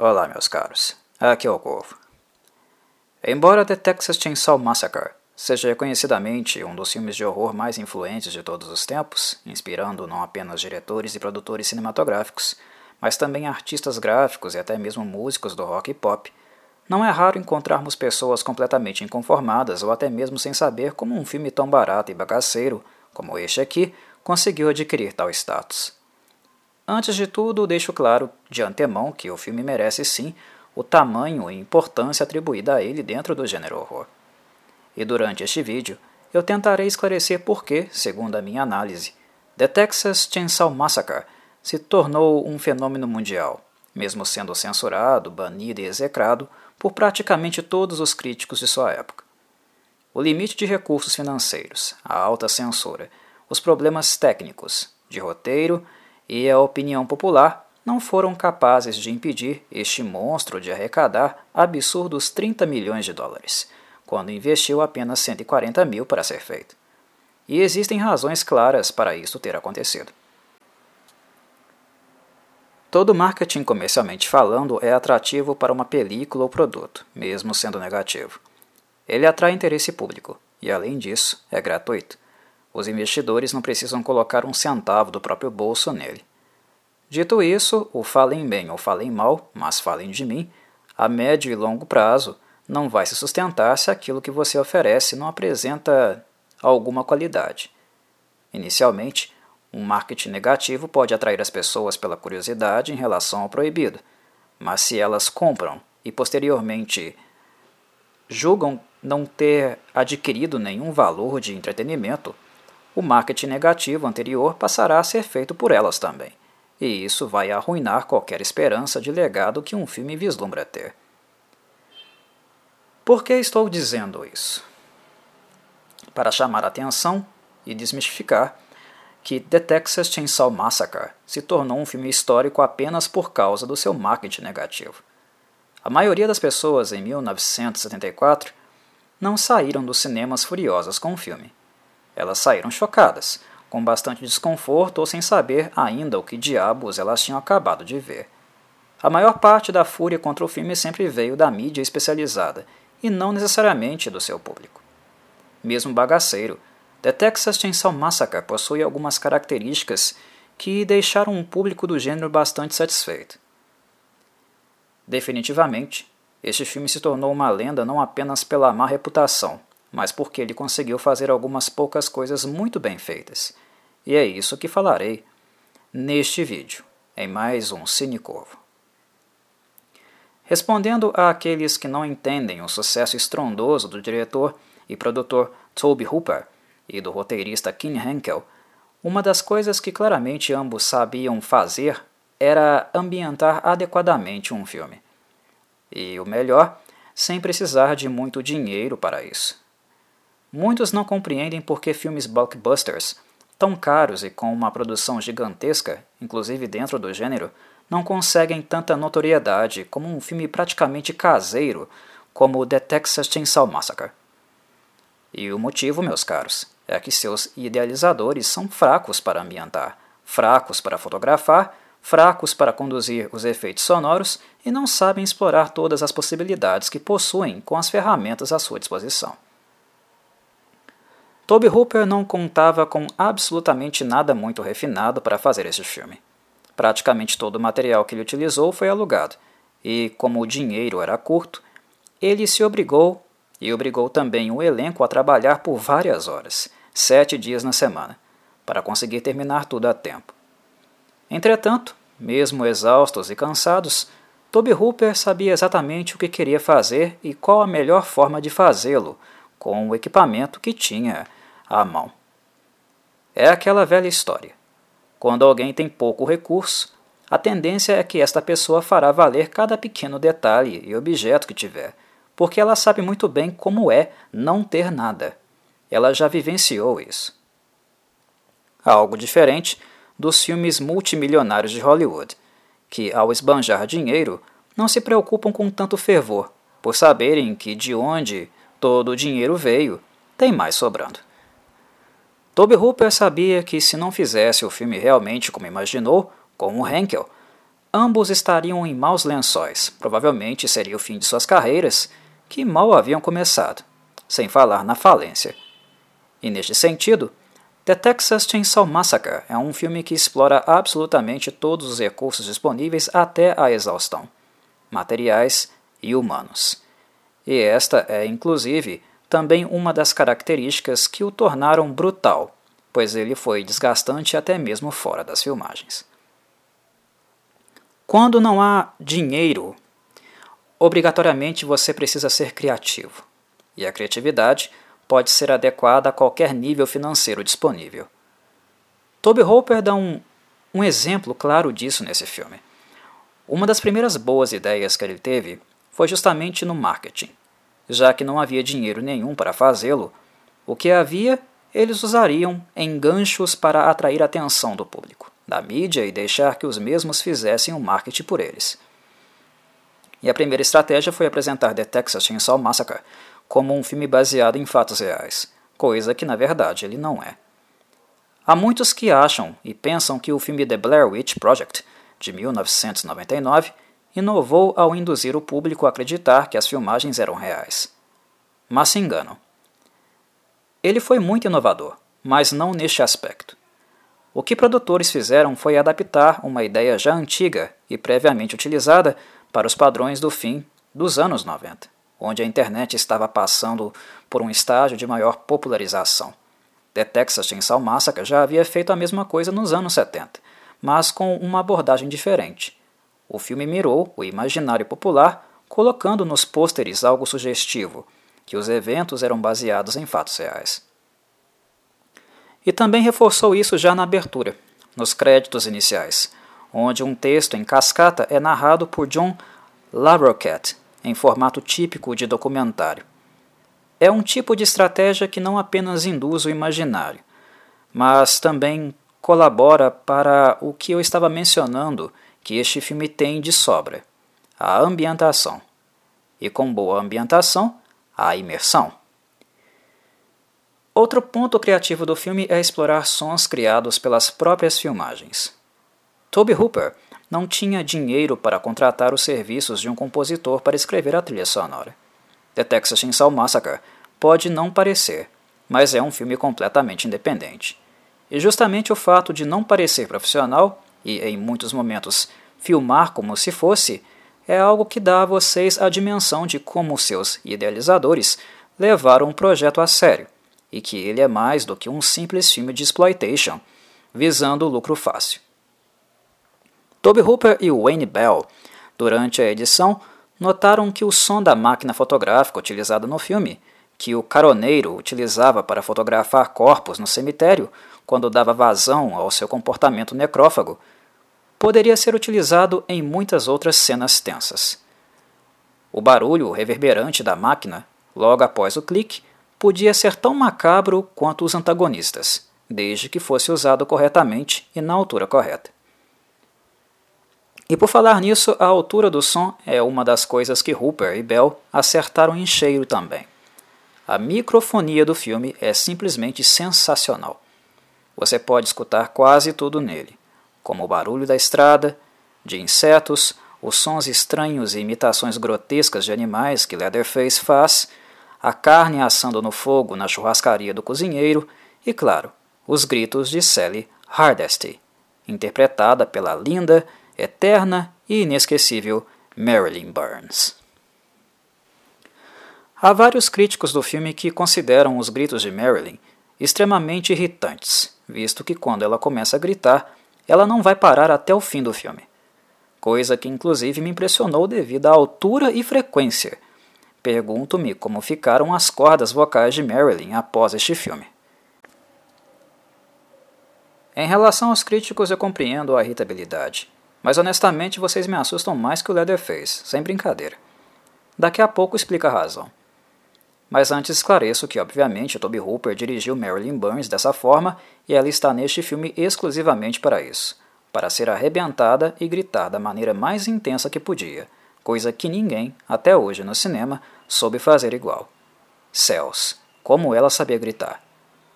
Olá, meus caros. Aqui é o Corvo. Embora The Texas Chainsaw Massacre seja reconhecidamente um dos filmes de horror mais influentes de todos os tempos, inspirando não apenas diretores e produtores cinematográficos, mas também artistas gráficos e até mesmo músicos do rock e pop, não é raro encontrarmos pessoas completamente inconformadas ou até mesmo sem saber como um filme tão barato e bagaceiro como este aqui conseguiu adquirir tal status. Antes de tudo, deixo claro de antemão que o filme merece sim o tamanho e importância atribuída a ele dentro do gênero horror. E durante este vídeo, eu tentarei esclarecer por que, segundo a minha análise, The Texas Chainsaw Massacre se tornou um fenômeno mundial, mesmo sendo censurado, banido e execrado por praticamente todos os críticos de sua época. O limite de recursos financeiros, a alta censura, os problemas técnicos, de roteiro e a opinião popular não foram capazes de impedir este monstro de arrecadar absurdos 30 milhões de dólares, quando investiu apenas 140 mil para ser feito. E existem razões claras para isso ter acontecido. Todo marketing comercialmente falando é atrativo para uma película ou produto, mesmo sendo negativo. Ele atrai interesse público e, além disso, é gratuito. Os investidores não precisam colocar um centavo do próprio bolso nele. Dito isso, o falem bem ou falem mal, mas falem de mim, a médio e longo prazo não vai se sustentar se aquilo que você oferece não apresenta alguma qualidade. Inicialmente, um marketing negativo pode atrair as pessoas pela curiosidade em relação ao proibido, mas se elas compram e posteriormente julgam não ter adquirido nenhum valor de entretenimento, o marketing negativo anterior passará a ser feito por elas também e isso vai arruinar qualquer esperança de legado que um filme vislumbra ter. Por que estou dizendo isso? Para chamar a atenção e desmistificar que The Texas Chainsaw Massacre se tornou um filme histórico apenas por causa do seu marketing negativo. A maioria das pessoas em 1974 não saíram dos cinemas furiosas com o filme. Elas saíram chocadas, com bastante desconforto ou sem saber ainda o que diabos elas tinham acabado de ver. A maior parte da fúria contra o filme sempre veio da mídia especializada e não necessariamente do seu público. Mesmo bagaceiro, The Texas Chainsaw Massacre possui algumas características que deixaram o público do gênero bastante satisfeito. Definitivamente, este filme se tornou uma lenda não apenas pela má reputação, mas porque ele conseguiu fazer algumas poucas coisas muito bem feitas. E é isso que falarei neste vídeo, em mais um Cinecorvo. Respondendo àqueles que não entendem o sucesso estrondoso do diretor e produtor Toby Hooper e do roteirista Kim Henkel, uma das coisas que claramente ambos sabiam fazer era ambientar adequadamente um filme. E o melhor, sem precisar de muito dinheiro para isso. Muitos não compreendem por que filmes blockbusters, tão caros e com uma produção gigantesca, inclusive dentro do gênero, não conseguem tanta notoriedade como um filme praticamente caseiro como The Texas Chainsaw Massacre. E o motivo, meus caros, é que seus idealizadores são fracos para ambientar, fracos para fotografar, fracos para conduzir os efeitos sonoros e não sabem explorar todas as possibilidades que possuem com as ferramentas à sua disposição. Toby Hooper não contava com absolutamente nada muito refinado para fazer esse filme. Praticamente todo o material que ele utilizou foi alugado, e como o dinheiro era curto, ele se obrigou e obrigou também o elenco a trabalhar por várias horas, sete dias na semana, para conseguir terminar tudo a tempo. Entretanto, mesmo exaustos e cansados, Toby Hooper sabia exatamente o que queria fazer e qual a melhor forma de fazê-lo, com o equipamento que tinha à mão. É aquela velha história. Quando alguém tem pouco recurso, a tendência é que esta pessoa fará valer cada pequeno detalhe e objeto que tiver, porque ela sabe muito bem como é não ter nada. Ela já vivenciou isso. Algo diferente dos filmes multimilionários de Hollywood, que, ao esbanjar dinheiro, não se preocupam com tanto fervor, por saberem que de onde todo o dinheiro veio, tem mais sobrando. Toby Hooper sabia que se não fizesse o filme realmente como imaginou, como Henkel, ambos estariam em maus lençóis. Provavelmente seria o fim de suas carreiras, que mal haviam começado, sem falar na falência. E neste sentido, The Texas Chainsaw Massacre é um filme que explora absolutamente todos os recursos disponíveis até a exaustão, materiais e humanos. E esta é, inclusive, também uma das características que o tornaram brutal, pois ele foi desgastante até mesmo fora das filmagens. Quando não há dinheiro, obrigatoriamente você precisa ser criativo. E a criatividade pode ser adequada a qualquer nível financeiro disponível. Toby Hooper dá um, um exemplo claro disso nesse filme. Uma das primeiras boas ideias que ele teve foi justamente no marketing. Já que não havia dinheiro nenhum para fazê-lo, o que havia eles usariam em ganchos para atrair a atenção do público da mídia e deixar que os mesmos fizessem o marketing por eles. E a primeira estratégia foi apresentar The Texas Chainsaw Massacre como um filme baseado em fatos reais, coisa que na verdade ele não é. Há muitos que acham e pensam que o filme The Blair Witch Project, de 1999, inovou ao induzir o público a acreditar que as filmagens eram reais. Mas se enganam. Ele foi muito inovador, mas não neste aspecto. O que produtores fizeram foi adaptar uma ideia já antiga e previamente utilizada para os padrões do fim dos anos 90, onde a internet estava passando por um estágio de maior popularização. The Texas Chainsaw Massacre já havia feito a mesma coisa nos anos 70, mas com uma abordagem diferente. O filme mirou o imaginário popular, colocando nos pôsteres algo sugestivo, que os eventos eram baseados em fatos reais. E também reforçou isso já na abertura, nos créditos iniciais, onde um texto em cascata é narrado por John Larroquette, em formato típico de documentário. É um tipo de estratégia que não apenas induz o imaginário, mas também colabora para o que eu estava mencionando que este filme tem de sobra: a ambientação. E com boa ambientação, a imersão. Outro ponto criativo do filme é explorar sons criados pelas próprias filmagens. Toby Hooper não tinha dinheiro para contratar os serviços de um compositor para escrever a trilha sonora. The Texas Chainsaw Massacre pode não parecer, mas é um filme completamente independente. E justamente o fato de não parecer profissional e, em muitos momentos, filmar como se fosse, é algo que dá a vocês a dimensão de como seus idealizadores levaram o projeto a sério e que ele é mais do que um simples filme de exploitation, visando o lucro fácil. Toby Hooper e Wayne Bell, durante a edição, notaram que o som da máquina fotográfica utilizada no filme, que o caroneiro utilizava para fotografar corpos no cemitério quando dava vazão ao seu comportamento necrófago, poderia ser utilizado em muitas outras cenas tensas. O barulho reverberante da máquina, logo após o clique, podia ser tão macabro quanto os antagonistas, desde que fosse usado corretamente e na altura correta. E por falar nisso, a altura do som é uma das coisas que Hooper e Bell acertaram em cheio também. A microfonia do filme é simplesmente sensacional. Você pode escutar quase tudo nele, como o barulho da estrada, de insetos, os sons estranhos e imitações grotescas de animais que Leatherface faz a carne assando no fogo na churrascaria do cozinheiro e, claro, os gritos de Sally Hardesty, interpretada pela linda, eterna e inesquecível Marilyn Burns. Há vários críticos do filme que consideram os gritos de Marilyn extremamente irritantes, visto que quando ela começa a gritar, ela não vai parar até o fim do filme. Coisa que inclusive me impressionou devido à altura e frequência Pergunto-me como ficaram as cordas vocais de Marilyn após este filme. Em relação aos críticos, eu compreendo a irritabilidade, mas honestamente vocês me assustam mais que o Leatherface, sem brincadeira. Daqui a pouco explica a razão. Mas antes esclareço que, obviamente, Toby Hooper dirigiu Marilyn Burns dessa forma e ela está neste filme exclusivamente para isso para ser arrebentada e gritar da maneira mais intensa que podia, coisa que ninguém, até hoje no cinema, soube fazer igual. Céus, como ela sabia gritar.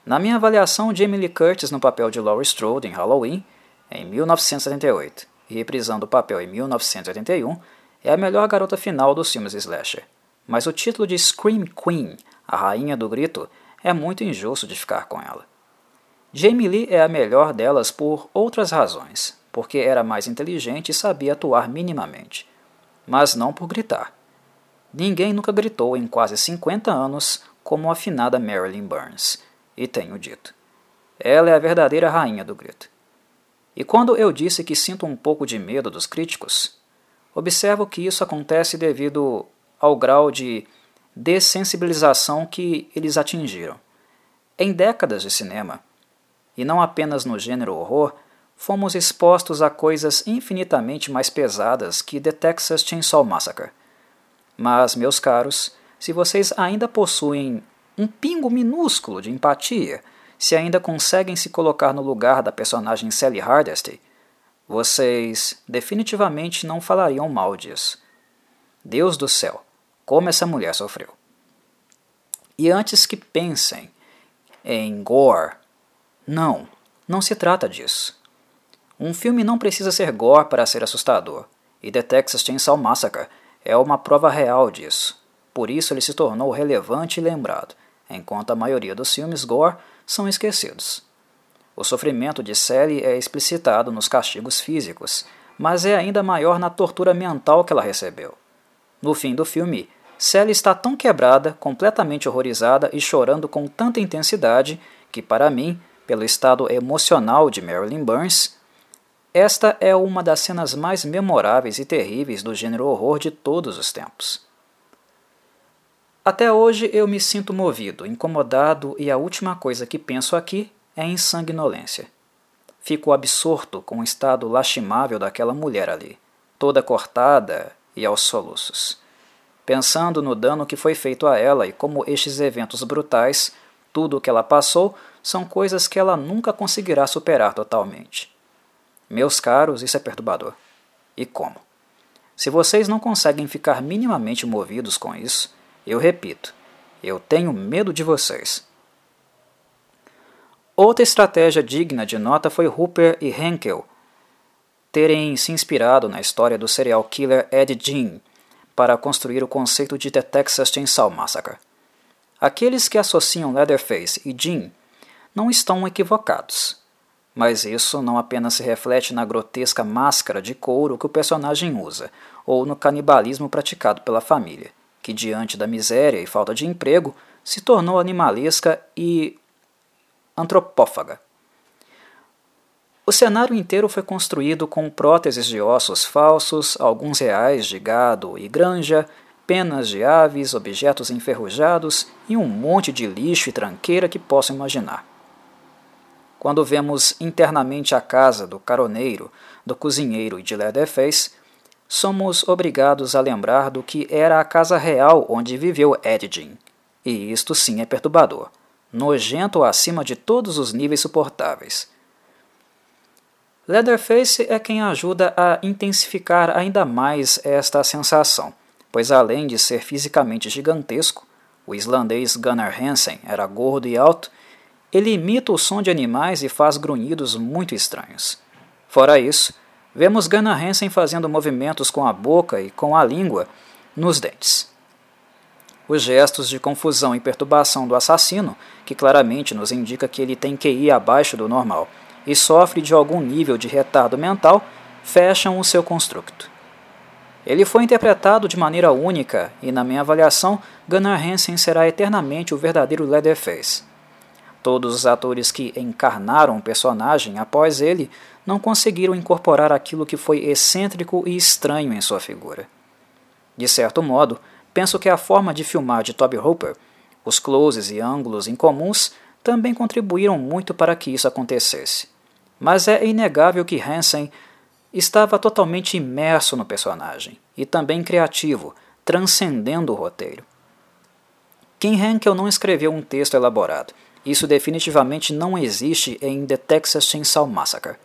Na minha avaliação de Emily Curtis no papel de Laurie Strode em Halloween, em 1978, e reprisando o papel em 1981, é a melhor garota final dos filmes slasher. Mas o título de Scream Queen, a rainha do grito, é muito injusto de ficar com ela. Jamie Lee é a melhor delas por outras razões, porque era mais inteligente e sabia atuar minimamente, mas não por gritar. Ninguém nunca gritou em quase 50 anos como a afinada Marilyn Burns, e tenho dito. Ela é a verdadeira rainha do grito. E quando eu disse que sinto um pouco de medo dos críticos, observo que isso acontece devido ao grau de dessensibilização que eles atingiram. Em décadas de cinema, e não apenas no gênero horror, fomos expostos a coisas infinitamente mais pesadas que The Texas Chainsaw Massacre. Mas, meus caros, se vocês ainda possuem um pingo minúsculo de empatia, se ainda conseguem se colocar no lugar da personagem Sally Hardesty, vocês definitivamente não falariam mal disso. Deus do céu, como essa mulher sofreu. E antes que pensem em gore, não, não se trata disso. Um filme não precisa ser gore para ser assustador, e The Texas Chainsaw Massacre é uma prova real disso. Por isso ele se tornou relevante e lembrado, enquanto a maioria dos filmes gore são esquecidos. O sofrimento de Sally é explicitado nos castigos físicos, mas é ainda maior na tortura mental que ela recebeu. No fim do filme, Sally está tão quebrada, completamente horrorizada e chorando com tanta intensidade que, para mim, pelo estado emocional de Marilyn Burns, esta é uma das cenas mais memoráveis e terríveis do gênero horror de todos os tempos. Até hoje eu me sinto movido, incomodado e a última coisa que penso aqui é em sanguinolência. Fico absorto com o estado lastimável daquela mulher ali, toda cortada e aos soluços. Pensando no dano que foi feito a ela e como estes eventos brutais, tudo o que ela passou, são coisas que ela nunca conseguirá superar totalmente. Meus caros, isso é perturbador. E como? Se vocês não conseguem ficar minimamente movidos com isso, eu repito, eu tenho medo de vocês. Outra estratégia digna de nota foi Hooper e Henkel terem se inspirado na história do serial killer Ed Gein para construir o conceito de The Texas Chainsaw Massacre. Aqueles que associam Leatherface e Jim não estão equivocados, mas isso não apenas se reflete na grotesca máscara de couro que o personagem usa, ou no canibalismo praticado pela família, que diante da miséria e falta de emprego se tornou animalesca e antropófaga. O cenário inteiro foi construído com próteses de ossos falsos, alguns reais de gado e granja, penas de aves, objetos enferrujados e um monte de lixo e tranqueira que posso imaginar. Quando vemos internamente a casa do caroneiro, do cozinheiro e de Leatherface, somos obrigados a lembrar do que era a casa real onde viveu Edgin. E isto sim é perturbador, nojento acima de todos os níveis suportáveis. Leatherface é quem ajuda a intensificar ainda mais esta sensação pois além de ser fisicamente gigantesco, o islandês Gunnar Hansen era gordo e alto, ele imita o som de animais e faz grunhidos muito estranhos. Fora isso, vemos Gunnar Hansen fazendo movimentos com a boca e com a língua nos dentes. Os gestos de confusão e perturbação do assassino, que claramente nos indica que ele tem QI abaixo do normal e sofre de algum nível de retardo mental, fecham o seu construto. Ele foi interpretado de maneira única e, na minha avaliação, Gunnar Hansen será eternamente o verdadeiro Leatherface. Todos os atores que encarnaram o personagem após ele não conseguiram incorporar aquilo que foi excêntrico e estranho em sua figura. De certo modo, penso que a forma de filmar de Toby Hooper, os closes e ângulos incomuns, também contribuíram muito para que isso acontecesse. Mas é inegável que Hansen estava totalmente imerso no personagem e também criativo, transcendendo o roteiro. Kim Henkel não escreveu um texto elaborado. Isso definitivamente não existe em The Texas Chainsaw Massacre.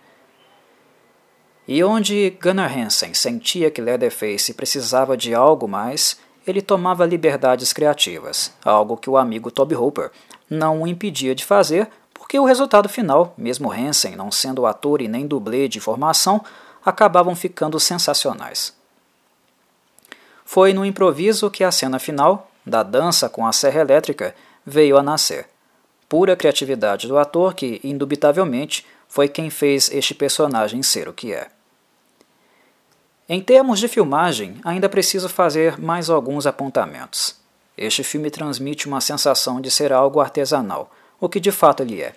E onde Gunnar Hansen sentia que Leatherface precisava de algo mais, ele tomava liberdades criativas, algo que o amigo Toby Hooper não o impedia de fazer, porque o resultado final, mesmo Hansen não sendo ator e nem dublê de formação, acabavam ficando sensacionais. Foi no improviso que a cena final, da dança com a serra elétrica, veio a nascer. Pura criatividade do ator que, indubitavelmente, foi quem fez este personagem ser o que é. Em termos de filmagem, ainda preciso fazer mais alguns apontamentos. Este filme transmite uma sensação de ser algo artesanal, o que de fato ele é.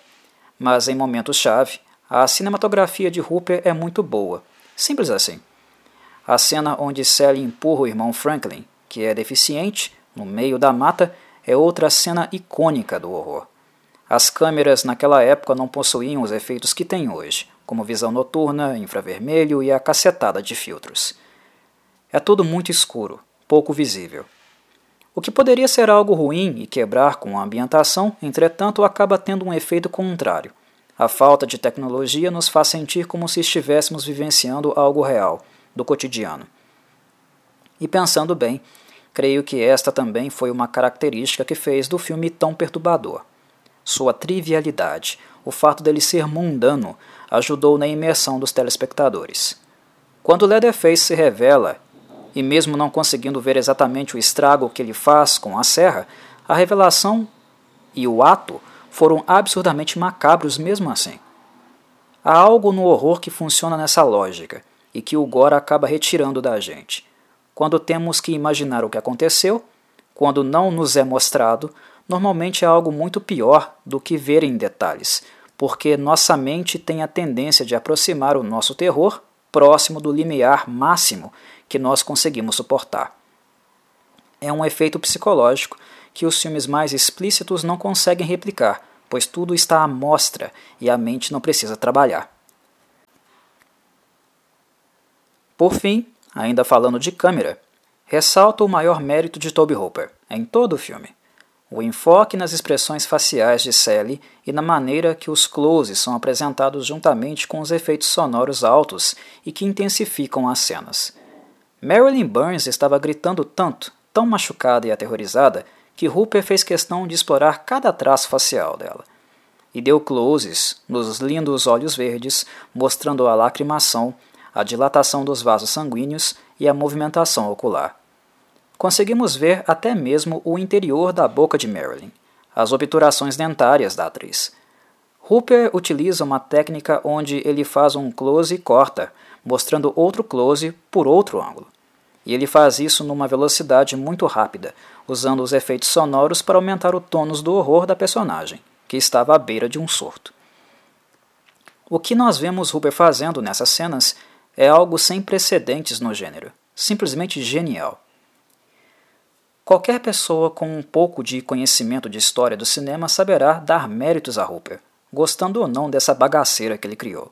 Mas em momentos-chave, a cinematografia de Hooper é muito boa. Simples assim. A cena onde Sally empurra o irmão Franklin, que é deficiente, no meio da mata, é outra cena icônica do horror. As câmeras naquela época não possuíam os efeitos que têm hoje, como visão noturna, infravermelho e a cacetada de filtros. É tudo muito escuro, pouco visível. O que poderia ser algo ruim e quebrar com a ambientação, entretanto, acaba tendo um efeito contrário. A falta de tecnologia nos faz sentir como se estivéssemos vivenciando algo real, do cotidiano. E pensando bem, creio que esta também foi uma característica que fez do filme tão perturbador. Sua trivialidade, o fato dele ser mundano, ajudou na imersão dos telespectadores. Quando Leatherface se revela, e mesmo não conseguindo ver exatamente o estrago que ele faz com a serra, a revelação e o ato foram absurdamente macabros mesmo assim. Há algo no horror que funciona nessa lógica e que o Gore acaba retirando da gente. Quando temos que imaginar o que aconteceu, quando não nos é mostrado, normalmente é algo muito pior do que ver em detalhes, porque nossa mente tem a tendência de aproximar o nosso terror próximo do limiar máximo que nós conseguimos suportar. É um efeito psicológico que os filmes mais explícitos não conseguem replicar, pois tudo está à mostra e a mente não precisa trabalhar. Por fim, ainda falando de câmera, ressalto o maior mérito de Toby Hooper em todo o filme o enfoque nas expressões faciais de Sally e na maneira que os closes são apresentados juntamente com os efeitos sonoros altos e que intensificam as cenas. Marilyn Burns estava gritando tanto, tão machucada e aterrorizada, que Hooper fez questão de explorar cada traço facial dela. E deu closes nos lindos olhos verdes, mostrando a lacrimação, a dilatação dos vasos sanguíneos e a movimentação ocular conseguimos ver até mesmo o interior da boca de Marilyn, as obturações dentárias da atriz. Hooper utiliza uma técnica onde ele faz um close e corta, mostrando outro close por outro ângulo. E ele faz isso numa velocidade muito rápida, usando os efeitos sonoros para aumentar o tônus do horror da personagem, que estava à beira de um surto. O que nós vemos Hooper fazendo nessas cenas é algo sem precedentes no gênero, simplesmente genial. Qualquer pessoa com um pouco de conhecimento de história do cinema saberá dar méritos a Hooper, gostando ou não dessa bagaceira que ele criou.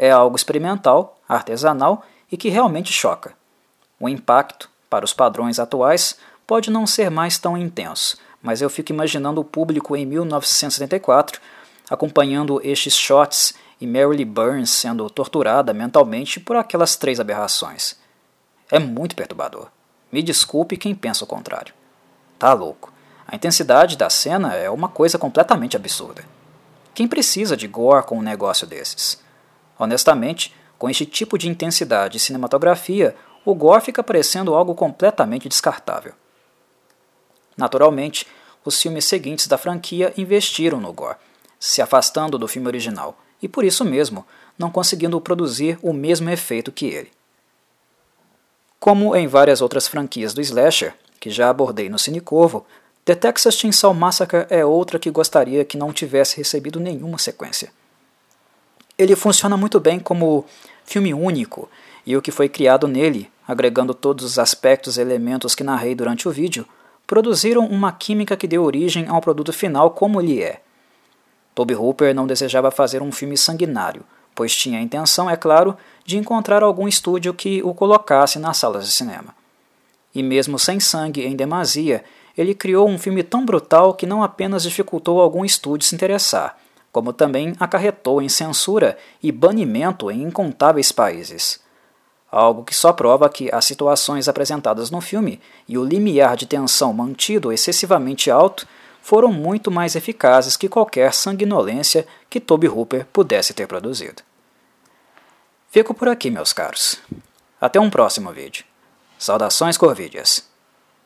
É algo experimental, artesanal e que realmente choca. O impacto, para os padrões atuais, pode não ser mais tão intenso, mas eu fico imaginando o público em 1974 acompanhando estes shots e Mary Burns sendo torturada mentalmente por aquelas três aberrações. É muito perturbador. Me desculpe quem pensa o contrário. Tá louco. A intensidade da cena é uma coisa completamente absurda. Quem precisa de gore com um negócio desses? Honestamente, com este tipo de intensidade e cinematografia, o gore fica parecendo algo completamente descartável. Naturalmente, os filmes seguintes da franquia investiram no gore, se afastando do filme original, e por isso mesmo não conseguindo produzir o mesmo efeito que ele. Como em várias outras franquias do slasher, que já abordei no Cinecorvo, The Texas Chainsaw Massacre é outra que gostaria que não tivesse recebido nenhuma sequência. Ele funciona muito bem como filme único, e o que foi criado nele, agregando todos os aspectos e elementos que narrei durante o vídeo, produziram uma química que deu origem ao produto final como ele é. Toby Hooper não desejava fazer um filme sanguinário, pois tinha a intenção, é claro, de encontrar algum estúdio que o colocasse nas salas de cinema. E mesmo sem sangue em demasia, ele criou um filme tão brutal que não apenas dificultou algum estúdio se interessar, como também acarretou em censura e banimento em incontáveis países. Algo que só prova que as situações apresentadas no filme e o limiar de tensão mantido excessivamente alto foram muito mais eficazes que qualquer sanguinolência que Toby Hooper pudesse ter produzido. Fico por aqui, meus caros. Até um próximo vídeo. Saudações Corvídeas.